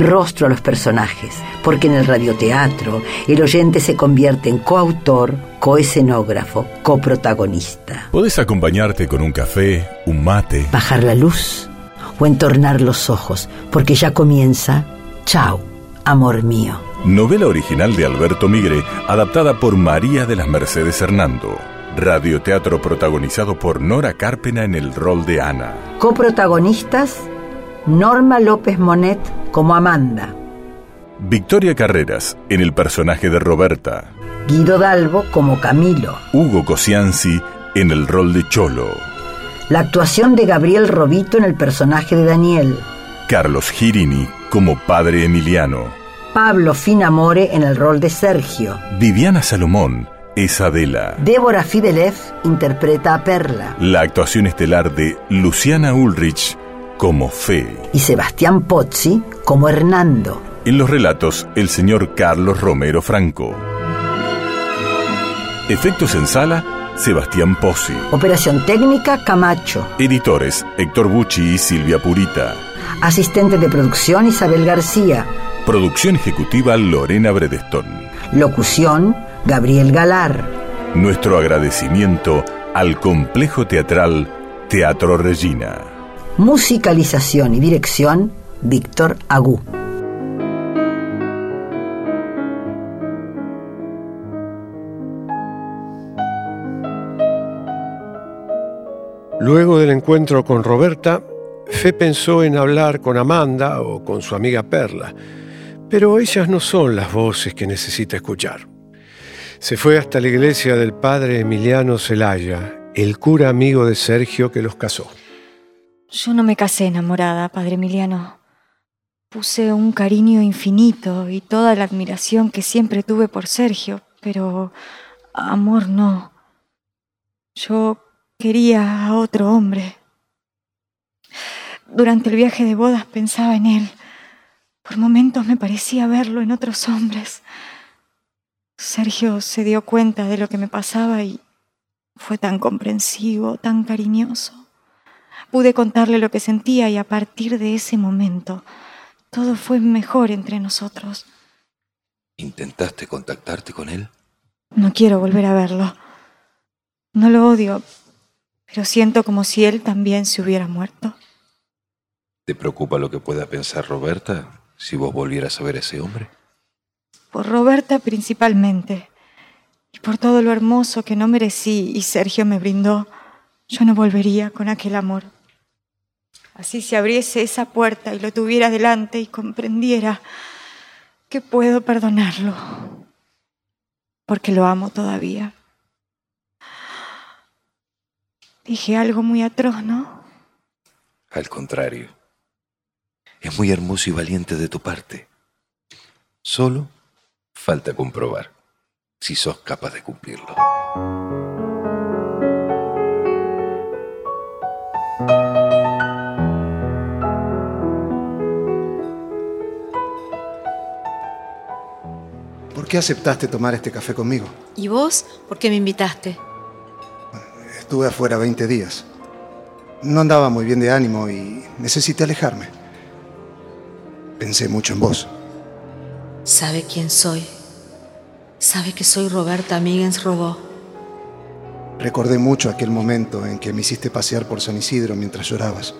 rostro a los personajes, porque en el radioteatro el oyente se convierte en coautor, coescenógrafo, coprotagonista. Podés acompañarte con un café, un mate. Bajar la luz o entornar los ojos, porque ya comienza Chao, amor mío. Novela original de Alberto Migre, adaptada por María de las Mercedes Hernando. Radioteatro protagonizado por Nora Carpena en el rol de Ana. Coprotagonistas Norma López Monet como Amanda. Victoria Carreras en el personaje de Roberta. Guido Dalbo como Camilo. Hugo Cosianzi en el rol de Cholo. La actuación de Gabriel Robito en el personaje de Daniel. Carlos Girini como padre Emiliano. Pablo Finamore en el rol de Sergio. Viviana Salomón es Adela. Débora Fidelev interpreta a Perla. La actuación estelar de Luciana Ulrich como Fe. Y Sebastián Pozzi como Hernando. En los relatos, el señor Carlos Romero Franco. Efectos en sala, Sebastián Pozzi. Operación técnica, Camacho. Editores, Héctor Bucci y Silvia Purita. Asistente de producción, Isabel García. Producción ejecutiva, Lorena Bredestón. Locución, Gabriel Galar. Nuestro agradecimiento al complejo teatral Teatro Regina. Musicalización y dirección, Víctor Agú. Luego del encuentro con Roberta, Fe pensó en hablar con Amanda o con su amiga Perla, pero ellas no son las voces que necesita escuchar. Se fue hasta la iglesia del padre Emiliano Celaya, el cura amigo de Sergio que los casó. Yo no me casé enamorada, padre Emiliano. Puse un cariño infinito y toda la admiración que siempre tuve por Sergio, pero amor no. Yo quería a otro hombre. Durante el viaje de bodas pensaba en él. Por momentos me parecía verlo en otros hombres. Sergio se dio cuenta de lo que me pasaba y fue tan comprensivo, tan cariñoso. Pude contarle lo que sentía y a partir de ese momento todo fue mejor entre nosotros. ¿Intentaste contactarte con él? No quiero volver a verlo. No lo odio, pero siento como si él también se hubiera muerto. ¿Te preocupa lo que pueda pensar Roberta si vos volvieras a ver a ese hombre? Por Roberta principalmente, y por todo lo hermoso que no merecí y Sergio me brindó, yo no volvería con aquel amor. Así se abriese esa puerta y lo tuviera delante y comprendiera que puedo perdonarlo, porque lo amo todavía. Dije algo muy atroz, ¿no? Al contrario. Es muy hermoso y valiente de tu parte. Solo falta comprobar si sos capaz de cumplirlo. ¿Por qué aceptaste tomar este café conmigo? ¿Y vos? ¿Por qué me invitaste? Estuve afuera 20 días. No andaba muy bien de ánimo y necesité alejarme. Pensé mucho en vos. Sabe quién soy. Sabe que soy Roberta Migens Robó. Recordé mucho aquel momento en que me hiciste pasear por San Isidro mientras llorabas,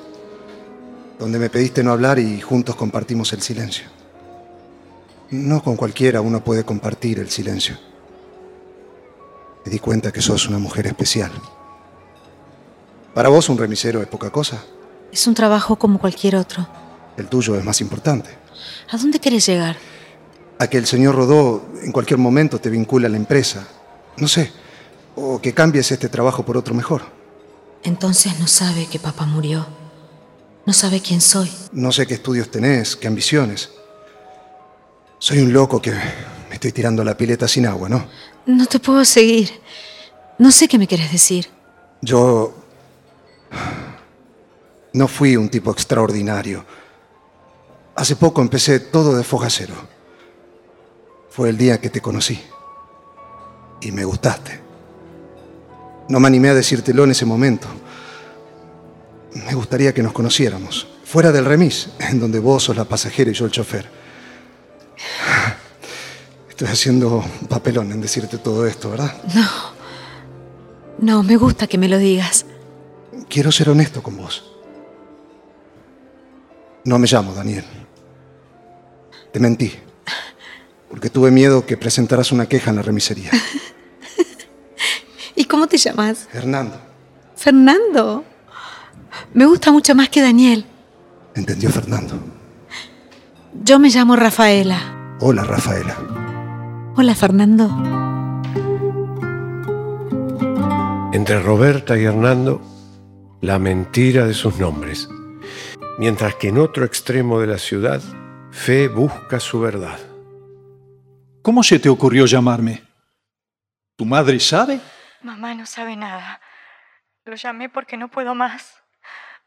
donde me pediste no hablar y juntos compartimos el silencio. No con cualquiera uno puede compartir el silencio. Me di cuenta que sos una mujer especial. Para vos un remisero es poca cosa. Es un trabajo como cualquier otro. El tuyo es más importante. ¿A dónde querés llegar? A que el señor Rodó en cualquier momento te vincula a la empresa. No sé. O que cambies este trabajo por otro mejor. Entonces no sabe que papá murió. No sabe quién soy. No sé qué estudios tenés, qué ambiciones. Soy un loco que me estoy tirando la pileta sin agua, ¿no? No te puedo seguir. No sé qué me quieres decir. Yo no fui un tipo extraordinario. Hace poco empecé todo de foja cero. Fue el día que te conocí. Y me gustaste. No me animé a decírtelo en ese momento. Me gustaría que nos conociéramos. Fuera del remis, en donde vos sos la pasajera y yo el chofer. Estoy haciendo un papelón en decirte todo esto, ¿verdad? No. No, me gusta que me lo digas. Quiero ser honesto con vos. No me llamo Daniel. Te mentí. Porque tuve miedo que presentaras una queja en la remisería. ¿Y cómo te llamas? Hernando. Fernando. Me gusta mucho más que Daniel. ¿Entendió Fernando? Yo me llamo Rafaela. Hola, Rafaela. Hola, Fernando. Entre Roberta y Hernando, la mentira de sus nombres, mientras que en otro extremo de la ciudad, Fe busca su verdad. ¿Cómo se te ocurrió llamarme? ¿Tu madre sabe? Mamá no sabe nada. Lo llamé porque no puedo más.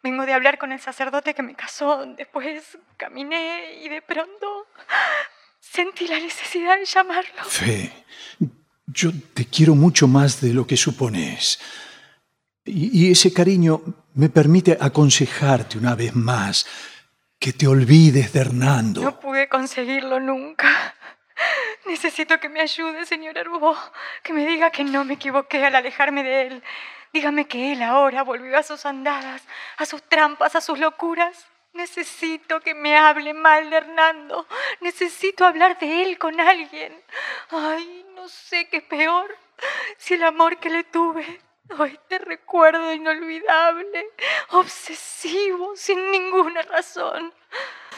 Vengo de hablar con el sacerdote que me casó. Después caminé y de pronto sentí la necesidad de llamarlo. Fe, yo te quiero mucho más de lo que supones. Y, y ese cariño me permite aconsejarte una vez más que te olvides de Hernando. No pude conseguirlo nunca. Necesito que me ayude, señor Herbó. Que me diga que no me equivoqué al alejarme de él. Dígame que él ahora volvió a sus andadas, a sus trampas, a sus locuras. Necesito que me hable mal de Hernando. Necesito hablar de él con alguien. Ay, no sé qué es peor. Si el amor que le tuve o este recuerdo inolvidable, obsesivo, sin ninguna razón.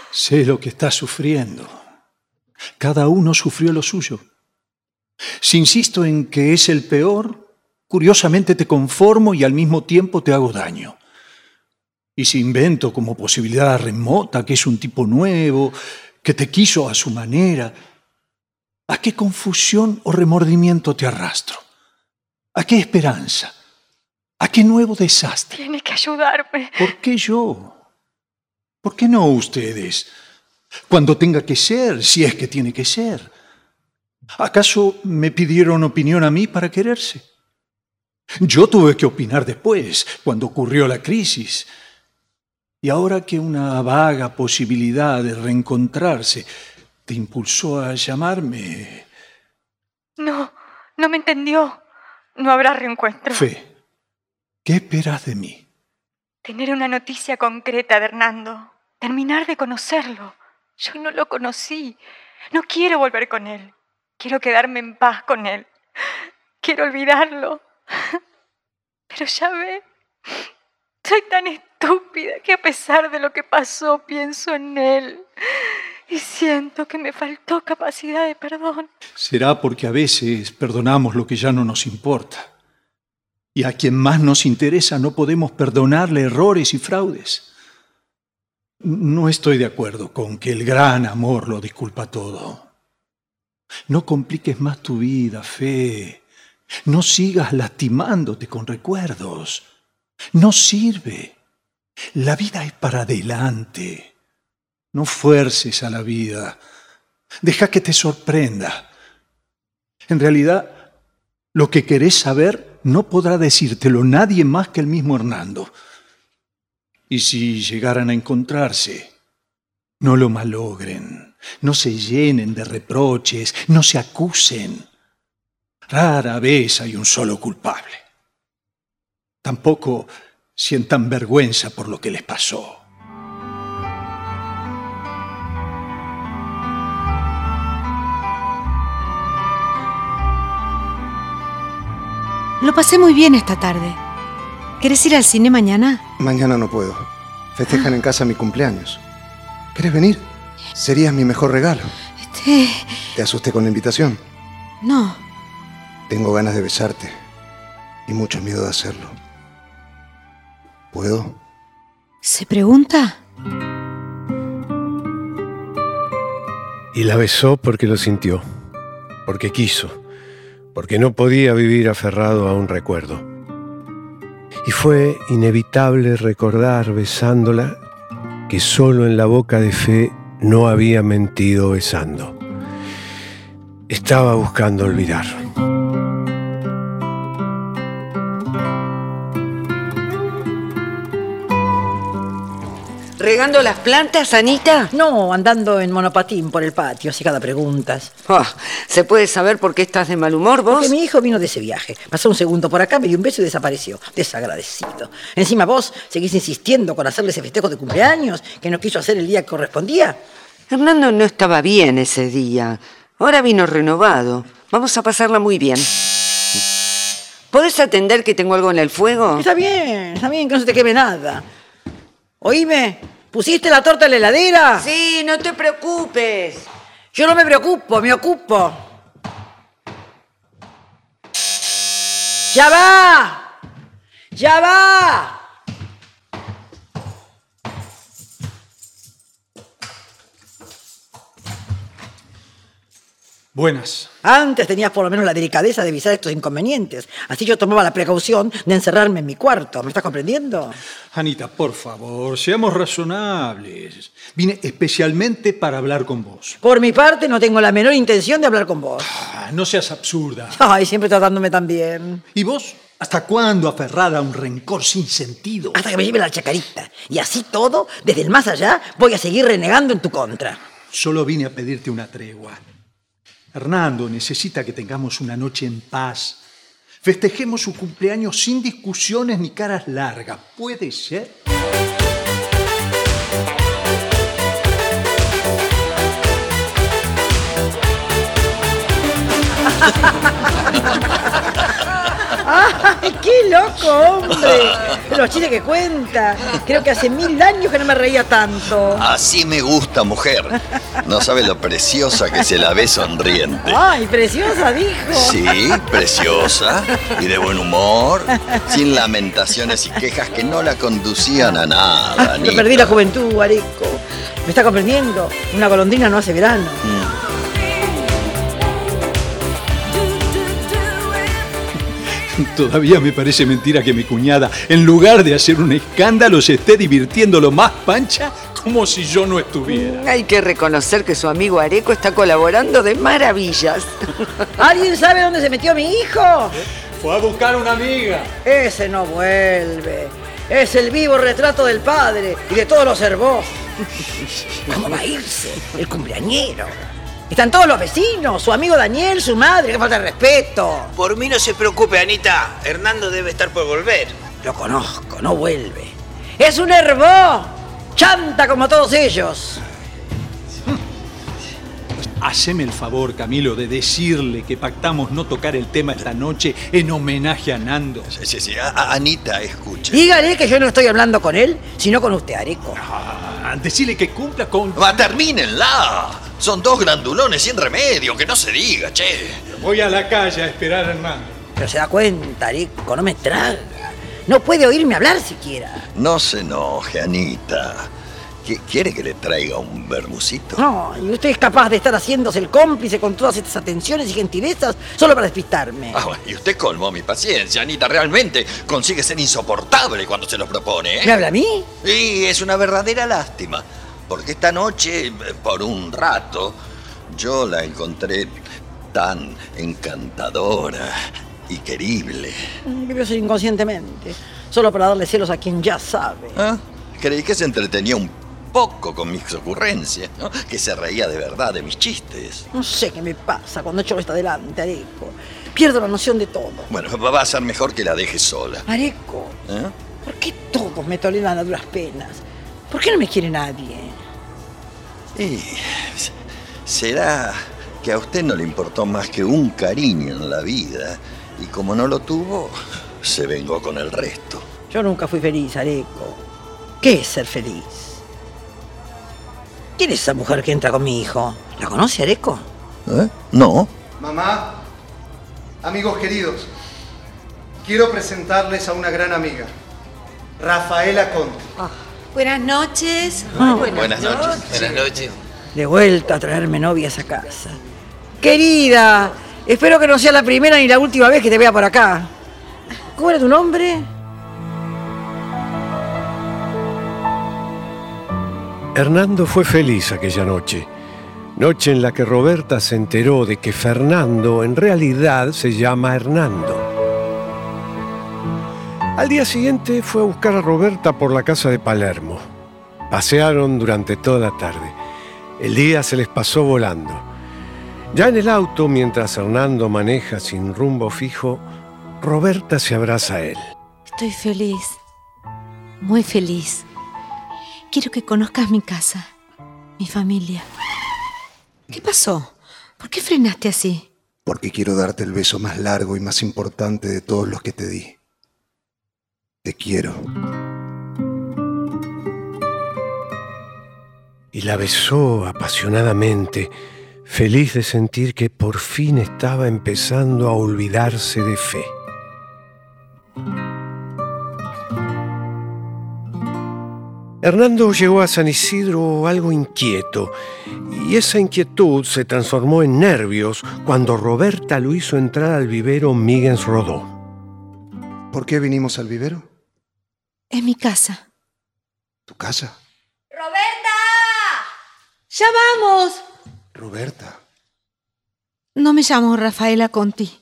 Sé lo que estás sufriendo. Cada uno sufrió lo suyo. Si insisto en que es el peor, curiosamente te conformo y al mismo tiempo te hago daño. Y si invento como posibilidad remota que es un tipo nuevo, que te quiso a su manera, ¿a qué confusión o remordimiento te arrastro? ¿A qué esperanza? ¿A qué nuevo desastre? Tiene que ayudarme. ¿Por qué yo? ¿Por qué no ustedes? Cuando tenga que ser, si es que tiene que ser. ¿Acaso me pidieron opinión a mí para quererse? Yo tuve que opinar después, cuando ocurrió la crisis. Y ahora que una vaga posibilidad de reencontrarse te impulsó a llamarme... No, no me entendió. No habrá reencuentro. Fe, ¿qué esperas de mí? Tener una noticia concreta de Hernando. Terminar de conocerlo. Yo no lo conocí. No quiero volver con él. Quiero quedarme en paz con él. Quiero olvidarlo. Pero ya ve, soy tan estúpida que a pesar de lo que pasó pienso en él. Y siento que me faltó capacidad de perdón. Será porque a veces perdonamos lo que ya no nos importa. Y a quien más nos interesa no podemos perdonarle errores y fraudes. No estoy de acuerdo con que el gran amor lo disculpa todo. No compliques más tu vida, Fe. No sigas lastimándote con recuerdos. No sirve. La vida es para adelante. No fuerces a la vida. Deja que te sorprenda. En realidad, lo que querés saber no podrá decírtelo nadie más que el mismo Hernando. Y si llegaran a encontrarse, no lo malogren, no se llenen de reproches, no se acusen. Rara vez hay un solo culpable. Tampoco sientan vergüenza por lo que les pasó. Lo pasé muy bien esta tarde. ¿Quieres ir al cine mañana? Mañana no puedo. Festejan en casa mi cumpleaños. ¿Quieres venir? Serías mi mejor regalo. Este... ¿Te asusté con la invitación? No. Tengo ganas de besarte y mucho miedo de hacerlo. ¿Puedo? ¿Se pregunta? Y la besó porque lo sintió. porque quiso, porque no podía vivir aferrado a un recuerdo. Y fue inevitable recordar besándola que solo en la boca de fe no había mentido besando. Estaba buscando olvidar. ¿Regando las plantas, Anita? No, andando en monopatín por el patio, así cada preguntas. Oh, ¿Se puede saber por qué estás de mal humor vos? Porque mi hijo vino de ese viaje. Pasó un segundo por acá, me dio un beso y desapareció. Desagradecido. Encima vos seguís insistiendo con hacerle ese festejo de cumpleaños que no quiso hacer el día que correspondía. Hernando no estaba bien ese día. Ahora vino renovado. Vamos a pasarla muy bien. ¿Podés atender que tengo algo en el fuego? Está bien, está bien, que no se te queme nada. Oíme, ¿pusiste la torta en la heladera? Sí, no te preocupes. Yo no me preocupo, me ocupo. ¡Ya va! ¡Ya va! Buenas. Antes tenías por lo menos la delicadeza de avisar estos inconvenientes. Así yo tomaba la precaución de encerrarme en mi cuarto. ¿Me estás comprendiendo? Anita, por favor, seamos razonables. Vine especialmente para hablar con vos. Por mi parte, no tengo la menor intención de hablar con vos. Ah, no seas absurda. Ay, siempre tratándome tan bien. ¿Y vos? ¿Hasta cuándo aferrada a un rencor sin sentido? Hasta que me lleve la chacarita. Y así todo, desde el más allá, voy a seguir renegando en tu contra. Solo vine a pedirte una tregua. Hernando necesita que tengamos una noche en paz. Festejemos su cumpleaños sin discusiones ni caras largas. ¿Puede ser? ¡Ay, qué loco, hombre! Los chistes que cuenta. Creo que hace mil años que no me reía tanto. Así me gusta, mujer. No sabe lo preciosa que se la ve sonriente. ¡Ay, preciosa, dijo! Sí, preciosa y de buen humor, sin lamentaciones y quejas que no la conducían a nada. Me Anita. perdí la juventud, Areco. ¿Me está comprendiendo? Una golondrina no hace verano. Todavía me parece mentira que mi cuñada, en lugar de hacer un escándalo, se esté divirtiendo lo más pancha como si yo no estuviera. Hay que reconocer que su amigo Areco está colaborando de maravillas. ¿Alguien sabe dónde se metió mi hijo? Fue a buscar una amiga. Ese no vuelve. Es el vivo retrato del padre y de todos los hermosos. ¿Cómo va a irse? El cumpleañero. Están todos los vecinos, su amigo Daniel, su madre, que falta de respeto. Por mí no se preocupe, Anita. Hernando debe estar por volver. Lo conozco, no vuelve. Es un herbó. Chanta como todos ellos. Haceme el favor, Camilo, de decirle que pactamos no tocar el tema esta noche en homenaje a Nando. Sí, sí, sí. A- Anita, escucha. Dígale que yo no estoy hablando con él, sino con usted, Areco. Ah, decirle que cumpla con... Va, termínenla. Son dos grandulones sin remedio, que no se diga, che. Voy a la calle a esperar a Hernando. Pero se da cuenta, Areco, no me traga. No puede oírme hablar siquiera. No se enoje, Anita. ¿Qui- ¿Quiere que le traiga un bermucito? No, y usted es capaz de estar haciéndose el cómplice con todas estas atenciones y gentilezas solo para despistarme. Ah, bueno, y usted colmó mi paciencia, Anita. Realmente consigue ser insoportable cuando se lo propone, ¿eh? ¿Me habla a mí? Sí, es una verdadera lástima. Porque esta noche, por un rato, yo la encontré tan encantadora y querible. Vivió ser inconscientemente, solo para darle celos a quien ya sabe. ¿Ah? Creí que se entretenía un poco con mis ocurrencias, ¿no? Que se reía de verdad de mis chistes. No sé qué me pasa cuando echo está delante, Areco. Pierdo la noción de todo. Bueno, va a ser mejor que la deje sola. Areco, ¿eh? ¿por qué todos me toleran a duras penas? ¿Por qué no me quiere nadie? Y será que a usted no le importó más que un cariño en la vida y como no lo tuvo, se vengó con el resto. Yo nunca fui feliz, Areco. ¿Qué es ser feliz? ¿Quién es esa mujer que entra con mi hijo? ¿La conoce, Areco? ¿Eh? No. Mamá, amigos queridos, quiero presentarles a una gran amiga, Rafaela Conte. Buenas noches. Buenas noches. Buenas noches. De vuelta a traerme novias a casa. Querida, espero que no sea la primera ni la última vez que te vea por acá. ¿Cómo era tu nombre? Hernando fue feliz aquella noche, noche en la que Roberta se enteró de que Fernando en realidad se llama Hernando. Al día siguiente fue a buscar a Roberta por la casa de Palermo. Pasearon durante toda la tarde. El día se les pasó volando. Ya en el auto, mientras Hernando maneja sin rumbo fijo, Roberta se abraza a él. Estoy feliz, muy feliz. Quiero que conozcas mi casa, mi familia. ¿Qué pasó? ¿Por qué frenaste así? Porque quiero darte el beso más largo y más importante de todos los que te di. Te quiero. Y la besó apasionadamente, feliz de sentir que por fin estaba empezando a olvidarse de fe. Hernando llegó a San Isidro algo inquieto, y esa inquietud se transformó en nervios cuando Roberta lo hizo entrar al vivero Miguens Rodó. ¿Por qué vinimos al vivero? Es mi casa. ¿Tu casa? ¡Roberta! ¡Ya vamos! Roberta. No me llamo Rafaela Conti.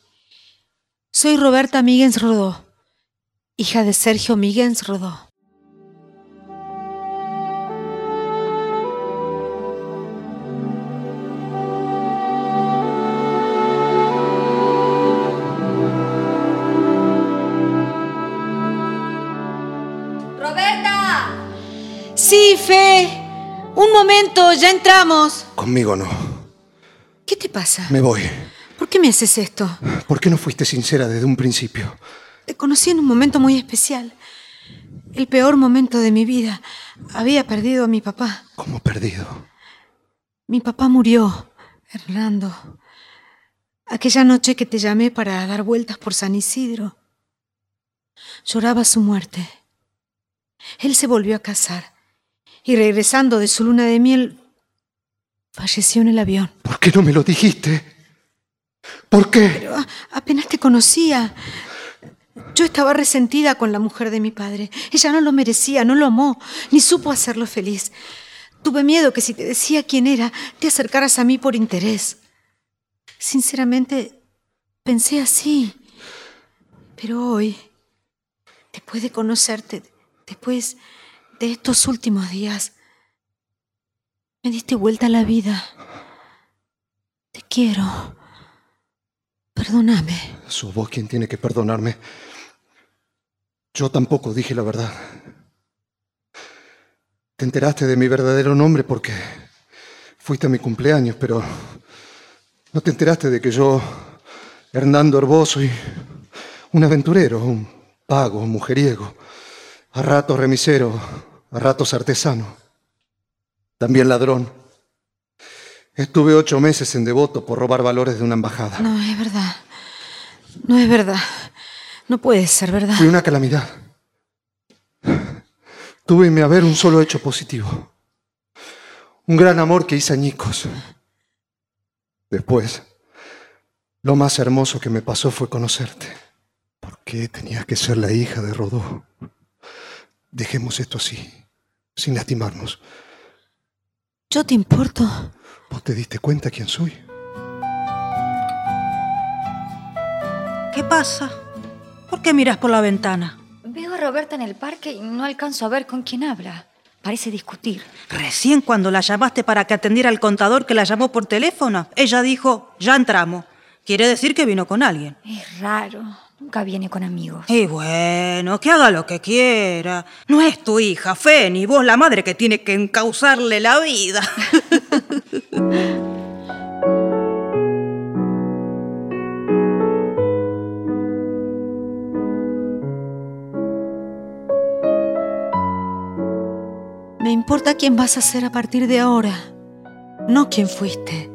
Soy Roberta Miguens Rodó, hija de Sergio Miguens Rodó. Momento, ya entramos. Conmigo no. ¿Qué te pasa? Me voy. ¿Por qué me haces esto? ¿Por qué no fuiste sincera desde un principio? Te conocí en un momento muy especial. El peor momento de mi vida. Había perdido a mi papá. ¿Cómo perdido? Mi papá murió, Hernando. Aquella noche que te llamé para dar vueltas por San Isidro. Lloraba su muerte. Él se volvió a casar y regresando de su luna de miel, falleció en el avión. ¿Por qué no me lo dijiste? ¿Por qué? Pero apenas te conocía. Yo estaba resentida con la mujer de mi padre. Ella no lo merecía, no lo amó, ni supo hacerlo feliz. Tuve miedo que si te decía quién era, te acercaras a mí por interés. Sinceramente, pensé así. Pero hoy, después de conocerte, después de estos últimos días, me diste vuelta a la vida. Te quiero. Perdóname. Sos vos quien tiene que perdonarme. Yo tampoco dije la verdad. Te enteraste de mi verdadero nombre porque fuiste a mi cumpleaños, pero no te enteraste de que yo, Hernando Herbó, soy un aventurero, un pago, un mujeriego, a ratos remisero, a ratos artesano, también ladrón. Estuve ocho meses en devoto por robar valores de una embajada. No, es verdad. No es verdad. No puede ser verdad. Fui una calamidad. Tuve en mi haber un solo hecho positivo. Un gran amor que hice añicos. Después, lo más hermoso que me pasó fue conocerte. ¿Por qué tenías que ser la hija de Rodó? Dejemos esto así, sin lastimarnos. ¿Yo te importo? ¿Vos te diste cuenta quién soy? ¿Qué pasa? ¿Por qué miras por la ventana? Veo a Roberta en el parque y no alcanzo a ver con quién habla. Parece discutir. Recién cuando la llamaste para que atendiera al contador que la llamó por teléfono, ella dijo, ya entramos. Quiere decir que vino con alguien. Es raro. Nunca viene con amigos. Y bueno, que haga lo que quiera. No es tu hija, Fe, ni vos la madre que tiene que encauzarle la vida. Me importa quién vas a ser a partir de ahora, no quién fuiste.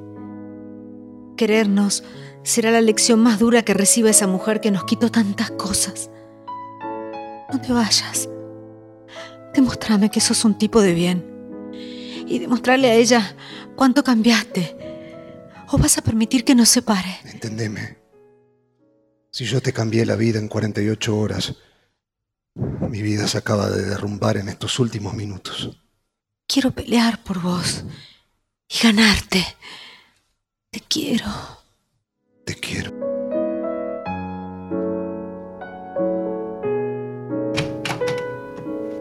Querernos será la lección más dura que reciba esa mujer que nos quitó tantas cosas. No te vayas. Demostrame que sos un tipo de bien. Y demostrarle a ella cuánto cambiaste. ¿O vas a permitir que nos separe? Entendeme. Si yo te cambié la vida en 48 horas, mi vida se acaba de derrumbar en estos últimos minutos. Quiero pelear por vos y ganarte. Te quiero. Te quiero.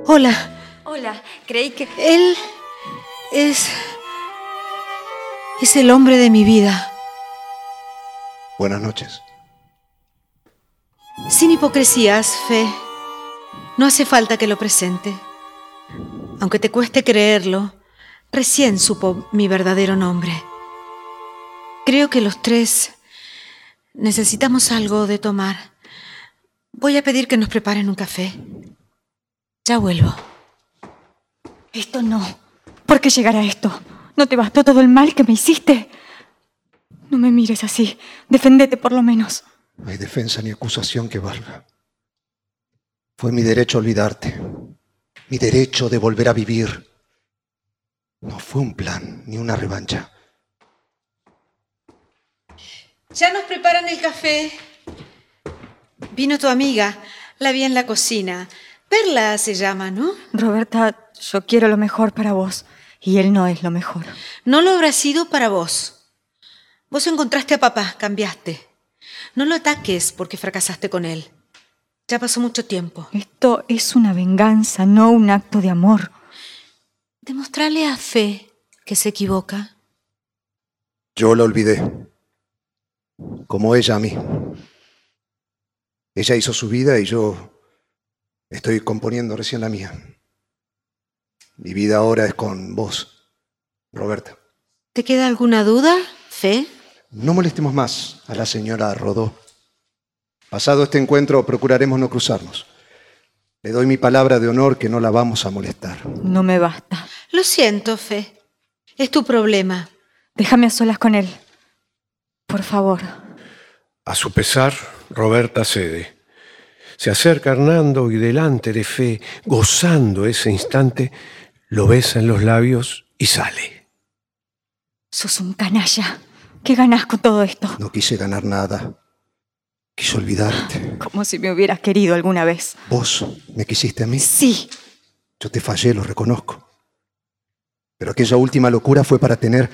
Hola. Hola, creí que... Él es... es el hombre de mi vida. Buenas noches. Sin hipocresías, Fe. No hace falta que lo presente. Aunque te cueste creerlo, recién supo mi verdadero nombre. Creo que los tres necesitamos algo de tomar. Voy a pedir que nos preparen un café. Ya vuelvo. Esto no. ¿Por qué llegar a esto? ¿No te bastó todo el mal que me hiciste? No me mires así. Defendete por lo menos. No hay defensa ni acusación que valga. Fue mi derecho olvidarte. Mi derecho de volver a vivir. No fue un plan ni una revancha. Ya nos preparan el café. Vino tu amiga. La vi en la cocina. Perla se llama, ¿no? Roberta, yo quiero lo mejor para vos. Y él no es lo mejor. No lo habrá sido para vos. Vos encontraste a papá, cambiaste. No lo ataques porque fracasaste con él. Ya pasó mucho tiempo. Esto es una venganza, no un acto de amor. Demostrarle a Fe que se equivoca. Yo la olvidé. Como ella a mí. Ella hizo su vida y yo estoy componiendo recién la mía. Mi vida ahora es con vos, Roberta. ¿Te queda alguna duda, Fe? No molestemos más a la señora Rodó. Pasado este encuentro procuraremos no cruzarnos. Le doy mi palabra de honor que no la vamos a molestar. No me basta. Lo siento, Fe. Es tu problema. Déjame a solas con él. Por favor. A su pesar, Roberta cede. Se acerca Hernando y delante de Fe, gozando ese instante, lo besa en los labios y sale. Sos un canalla. ¿Qué ganás con todo esto? No quise ganar nada. Quise olvidarte. Como si me hubieras querido alguna vez. ¿Vos me quisiste a mí? Sí. Yo te fallé, lo reconozco. Pero aquella última locura fue para tener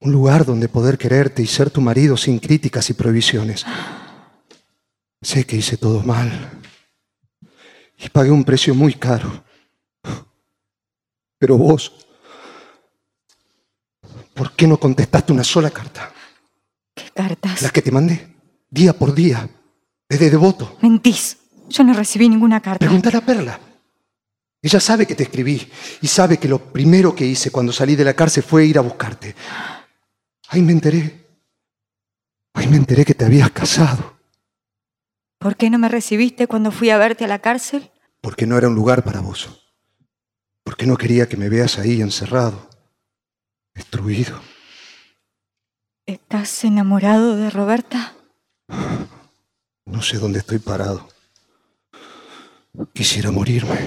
un lugar donde poder quererte y ser tu marido sin críticas y prohibiciones. Sé que hice todo mal y pagué un precio muy caro. Pero vos, ¿por qué no contestaste una sola carta? ¿Qué cartas? La que te mandé, día por día, desde devoto. Mentís. Yo no recibí ninguna carta. Pregúntale a Perla. Ella sabe que te escribí y sabe que lo primero que hice cuando salí de la cárcel fue ir a buscarte. Ahí me enteré. Ahí me enteré que te habías casado. ¿Por qué no me recibiste cuando fui a verte a la cárcel? Porque no era un lugar para vos. Porque no quería que me veas ahí encerrado, destruido. ¿Estás enamorado de Roberta? No sé dónde estoy parado. Quisiera morirme.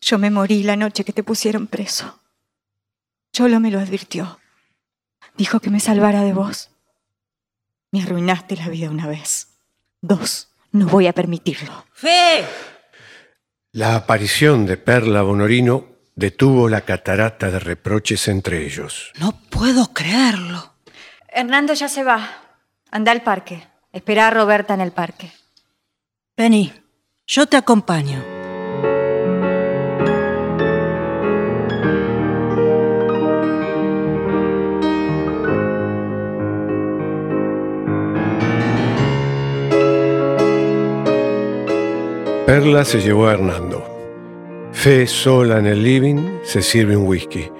Yo me morí la noche que te pusieron preso. Cholo me lo advirtió. Dijo que me salvara de vos. Me arruinaste la vida una vez. Dos, no voy a permitirlo. ¡Fe! La aparición de Perla Bonorino detuvo la catarata de reproches entre ellos. No puedo creerlo. Hernando ya se va. Anda al parque. Espera a Roberta en el parque. Vení, yo te acompaño. Perla se llevó a Hernando. Fe, sola en el living, se sirve un whisky.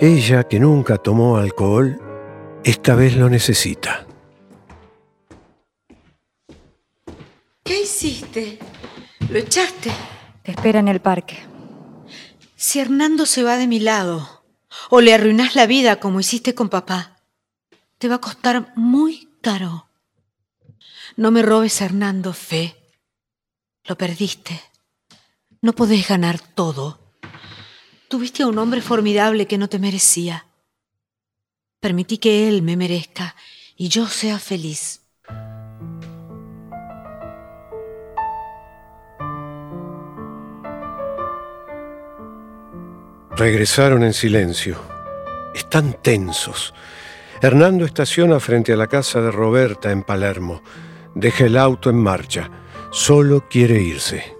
Ella, que nunca tomó alcohol, esta vez lo necesita. ¿Qué hiciste? ¿Lo echaste? Te espera en el parque. Si Hernando se va de mi lado, o le arruinas la vida como hiciste con papá, te va a costar muy caro. No me robes a Hernando, Fe. Lo perdiste. No podés ganar todo. Tuviste a un hombre formidable que no te merecía. Permití que él me merezca y yo sea feliz. Regresaron en silencio. Están tensos. Hernando estaciona frente a la casa de Roberta en Palermo. Deja el auto en marcha. Solo quiere irse.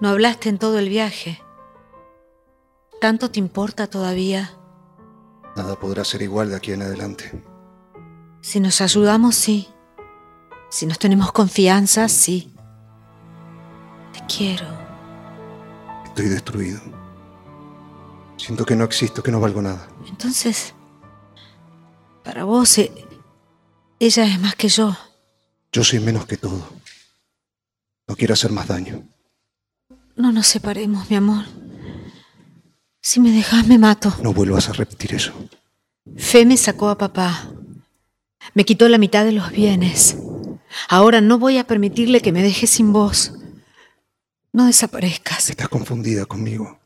No hablaste en todo el viaje. ¿Tanto te importa todavía? Nada podrá ser igual de aquí en adelante. Si nos ayudamos, sí. Si nos tenemos confianza, sí. Te quiero. Estoy destruido. Siento que no existo, que no valgo nada. Entonces, para vos, eh, ella es más que yo. Yo soy menos que todo. No quiero hacer más daño. No nos separemos, mi amor. Si me dejas, me mato. No vuelvas a repetir eso. Fe me sacó a papá. Me quitó la mitad de los bienes. Ahora no voy a permitirle que me deje sin vos. No desaparezcas. Estás confundida conmigo.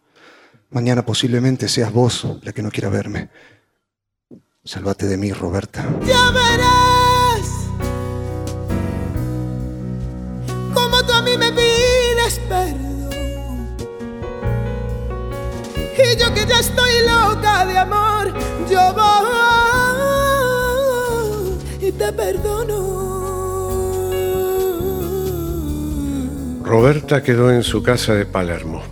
Mañana posiblemente seas vos la que no quiera verme. Sálvate de mí, Roberta. Ya verás que estoy loca de amor, yo voy y te perdono. Roberta quedó en su casa de Palermo.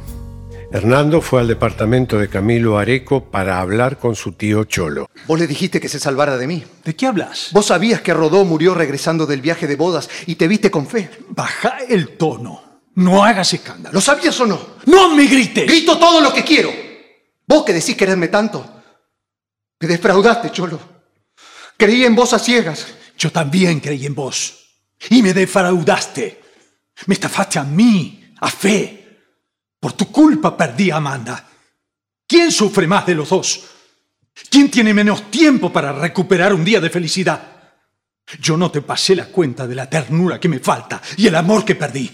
Hernando fue al departamento de Camilo Areco para hablar con su tío Cholo. Vos le dijiste que se salvara de mí. ¿De qué hablas? Vos sabías que Rodó murió regresando del viaje de bodas y te viste con fe. Baja el tono. No hagas escándalo. ¿Lo sabías o no? ¡No me grites! Grito todo lo que quiero. Vos que decís quererme tanto. Me defraudaste, Cholo. Creí en vos a ciegas. Yo también creí en vos. Y me defraudaste. Me estafaste a mí, a fe. Por tu culpa perdí a Amanda. ¿Quién sufre más de los dos? ¿Quién tiene menos tiempo para recuperar un día de felicidad? Yo no te pasé la cuenta de la ternura que me falta y el amor que perdí.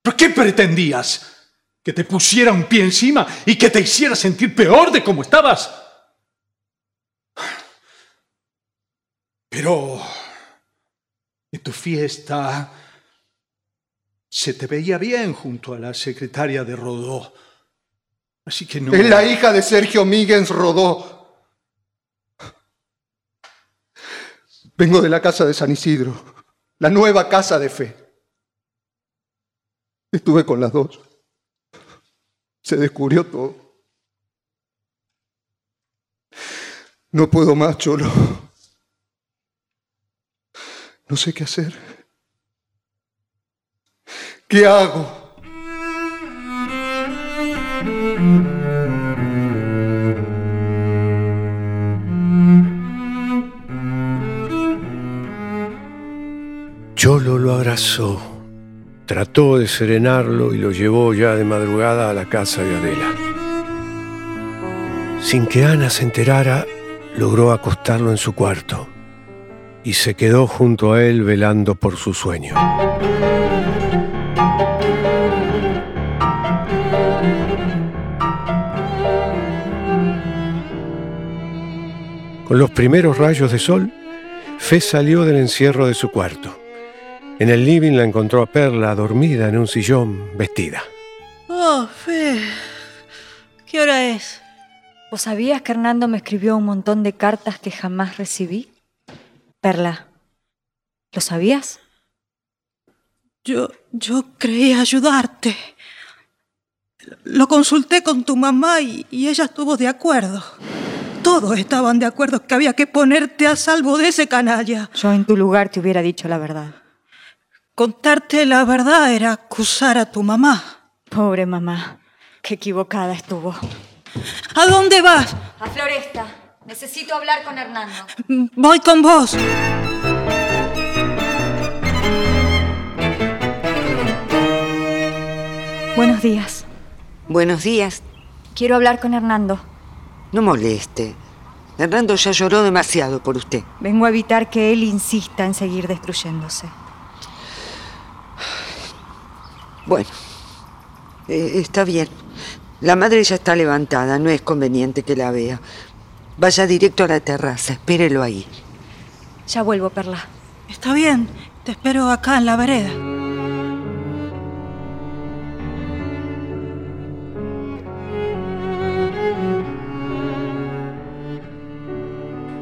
¿Pero qué pretendías? ¿Que te pusiera un pie encima y que te hiciera sentir peor de cómo estabas? Pero en tu fiesta se te veía bien junto a la secretaria de Rodó. Así que no. Es la hija de Sergio Míguez Rodó. Vengo de la casa de San Isidro, la nueva casa de fe. Estuve con las dos. Se descubrió todo. No puedo más, Cholo. No sé qué hacer. ¿Qué hago? Cholo lo abrazó, trató de serenarlo y lo llevó ya de madrugada a la casa de Adela. Sin que Ana se enterara, logró acostarlo en su cuarto y se quedó junto a él velando por su sueño. Con los primeros rayos de sol, Fe salió del encierro de su cuarto. En el living la encontró a Perla dormida en un sillón, vestida. Oh, Fe. ¿Qué hora es? ¿Vos sabías que Hernando me escribió un montón de cartas que jamás recibí? Perla, ¿lo sabías? Yo, yo creí ayudarte. Lo consulté con tu mamá y, y ella estuvo de acuerdo. Todos estaban de acuerdo que había que ponerte a salvo de ese canalla. Yo en tu lugar te hubiera dicho la verdad. Contarte la verdad era acusar a tu mamá. Pobre mamá, qué equivocada estuvo. ¿A dónde vas? A Floresta. Necesito hablar con Hernando. Voy con vos. Buenos días. Buenos días. Quiero hablar con Hernando. No moleste. Hernando ya lloró demasiado por usted. Vengo a evitar que él insista en seguir destruyéndose. Bueno, eh, está bien. La madre ya está levantada, no es conveniente que la vea. Vaya directo a la terraza, espérelo ahí. Ya vuelvo, Perla. Está bien, te espero acá en la vereda.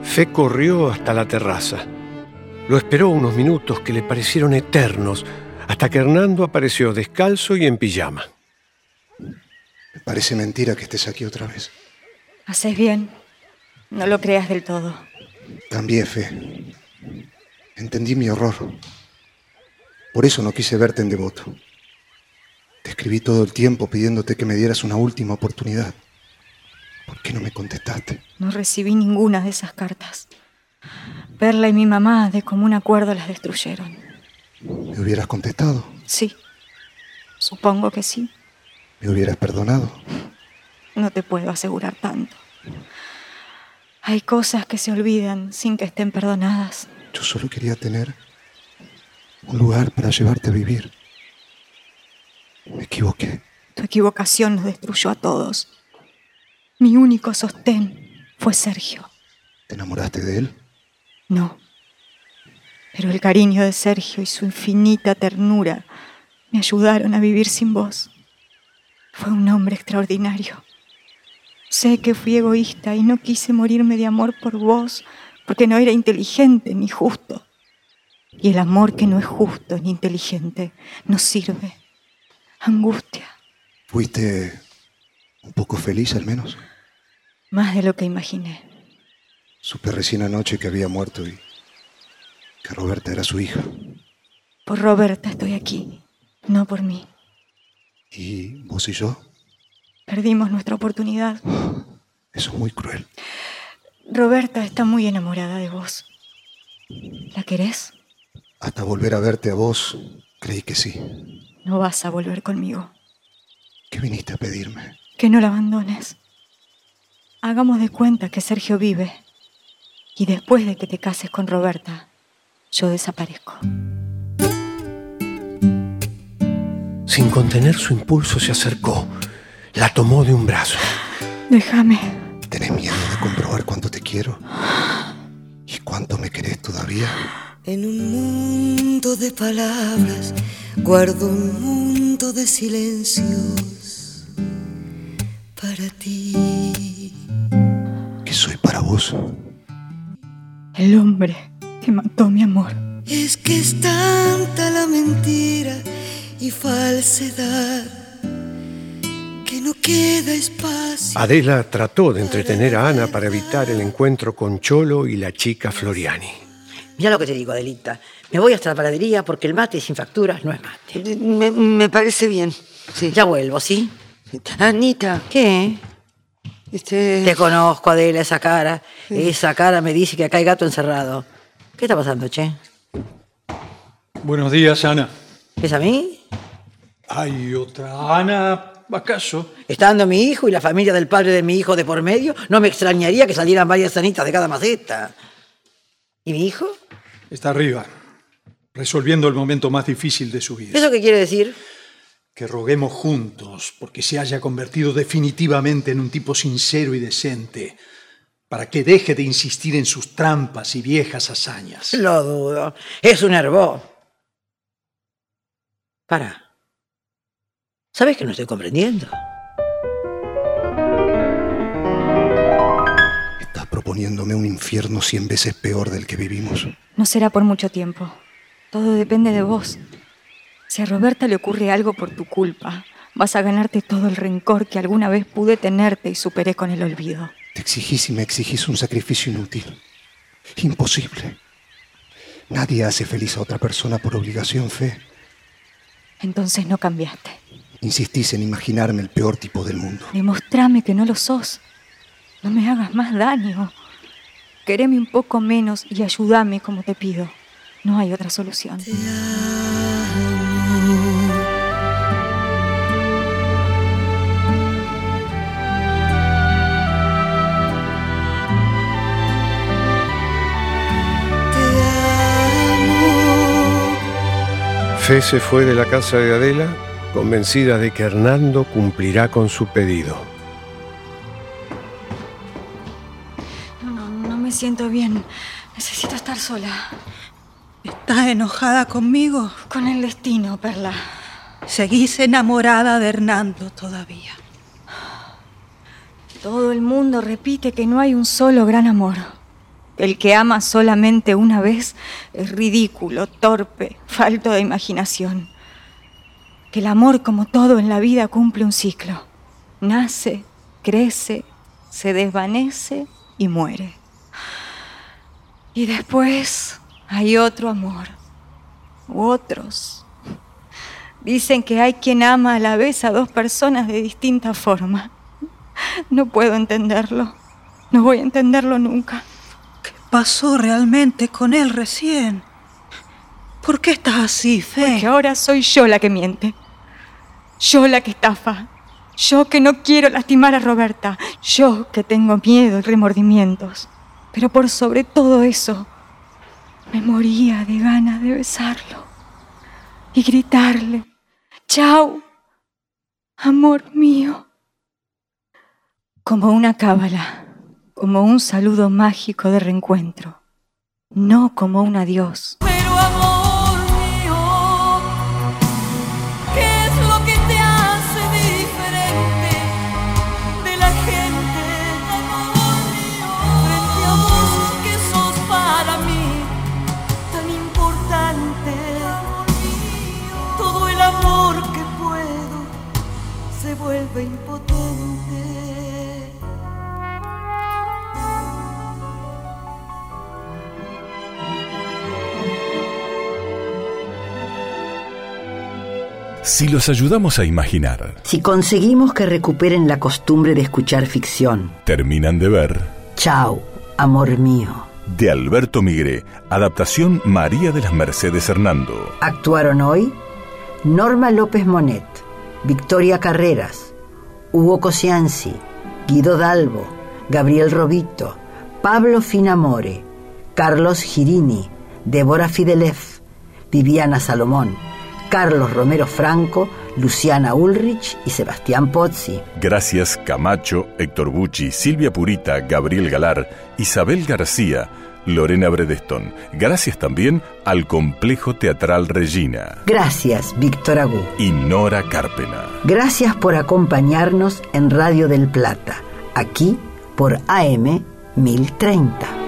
Fe corrió hasta la terraza. Lo esperó unos minutos que le parecieron eternos, hasta que Hernando apareció descalzo y en pijama. Me parece mentira que estés aquí otra vez. Haces bien. No lo creas del todo. Cambié, Fe. Entendí mi horror. Por eso no quise verte en devoto. Te escribí todo el tiempo pidiéndote que me dieras una última oportunidad. ¿Por qué no me contestaste? No recibí ninguna de esas cartas. Perla y mi mamá de común acuerdo las destruyeron. ¿Me hubieras contestado? Sí. Supongo que sí. ¿Me hubieras perdonado? No te puedo asegurar tanto. Hay cosas que se olvidan sin que estén perdonadas. Yo solo quería tener un lugar para llevarte a vivir. Me equivoqué. Tu equivocación nos destruyó a todos. Mi único sostén fue Sergio. ¿Te enamoraste de él? No. Pero el cariño de Sergio y su infinita ternura me ayudaron a vivir sin vos. Fue un hombre extraordinario. Sé que fui egoísta y no quise morirme de amor por vos porque no era inteligente ni justo. Y el amor que no es justo ni inteligente no sirve. Angustia. ¿Fuiste un poco feliz al menos? Más de lo que imaginé. Supe recién anoche que había muerto y que Roberta era su hija. Por Roberta estoy aquí, no por mí. ¿Y vos y yo? Perdimos nuestra oportunidad. Eso es muy cruel. Roberta está muy enamorada de vos. ¿La querés? Hasta volver a verte a vos, creí que sí. No vas a volver conmigo. ¿Qué viniste a pedirme? Que no la abandones. Hagamos de cuenta que Sergio vive. Y después de que te cases con Roberta, yo desaparezco. Sin contener su impulso se acercó. La tomó de un brazo. Déjame. ¿Tenés miedo de comprobar cuánto te quiero? ¿Y cuánto me querés todavía? En un mundo de palabras guardo un mundo de silencios para ti. ¿Qué soy para vos? El hombre que mató mi amor. Es que es tanta la mentira y falsedad que no queda espacio. Adela trató de entretener a Ana para evitar el encuentro con Cholo y la chica Floriani. Mira lo que te digo, Adelita. Me voy hasta la panadería porque el mate sin facturas no es mate. Me, me parece bien. Sí. Ya vuelvo, ¿sí? Anita. ¿Qué? Este... Te conozco, Adela, esa cara. Esa cara me dice que acá hay gato encerrado. ¿Qué está pasando, che? Buenos días, Ana. ¿Es a mí? ¿Hay otra Ana, acaso? Estando mi hijo y la familia del padre de mi hijo de por medio, no me extrañaría que salieran varias anitas de cada maceta. ¿Y mi hijo? Está arriba, resolviendo el momento más difícil de su vida. ¿Eso qué quiere decir? Que roguemos juntos porque se haya convertido definitivamente en un tipo sincero y decente, para que deje de insistir en sus trampas y viejas hazañas. Lo dudo. Es un herbo. Para. ¿Sabes que no estoy comprendiendo? Estás proponiéndome un infierno cien veces peor del que vivimos. No será por mucho tiempo. Todo depende de vos. Si a Roberta le ocurre algo por tu culpa, vas a ganarte todo el rencor que alguna vez pude tenerte y superé con el olvido. Te exigís y me exigís un sacrificio inútil. Imposible. Nadie hace feliz a otra persona por obligación, Fe. Entonces no cambiaste. Insistís en imaginarme el peor tipo del mundo. Demostrame que no lo sos. No me hagas más daño. Quereme un poco menos y ayúdame como te pido. No hay otra solución. Fe se fue de la casa de Adela convencida de que Hernando cumplirá con su pedido. me siento bien. Necesito estar sola. ¿Estás enojada conmigo? Con el destino, Perla. Seguís enamorada de Hernando todavía. Todo el mundo repite que no hay un solo gran amor. El que ama solamente una vez es ridículo, torpe, falto de imaginación. Que el amor, como todo en la vida, cumple un ciclo. Nace, crece, se desvanece y muere. Y después hay otro amor, u otros. Dicen que hay quien ama a la vez a dos personas de distinta forma. No puedo entenderlo. No voy a entenderlo nunca. ¿Qué pasó realmente con él recién? ¿Por qué estás así, Fe? Porque ahora soy yo la que miente. Yo la que estafa. Yo que no quiero lastimar a Roberta. Yo que tengo miedo y remordimientos. Pero por sobre todo eso, me moría de ganas de besarlo y gritarle, chao, amor mío. Como una cábala, como un saludo mágico de reencuentro, no como un adiós. Si los ayudamos a imaginar, Si conseguimos que recuperen la costumbre de escuchar ficción. terminan de ver Chao, amor mío. de Alberto Migré, adaptación María de las Mercedes Hernando. Actuaron hoy Norma López Monet, Victoria Carreras, Hugo Cosianzi, Guido Dalbo, Gabriel Robito, Pablo Finamore, Carlos Girini, Débora Fidelev, Viviana Salomón, Carlos Romero Franco, Luciana Ulrich y Sebastián Pozzi. Gracias Camacho, Héctor Bucci, Silvia Purita, Gabriel Galar, Isabel García, Lorena Bredeston. Gracias también al Complejo Teatral Regina Gracias, Víctor Agú. y Nora Carpena. Gracias por acompañarnos en Radio del Plata, aquí por AM 1030.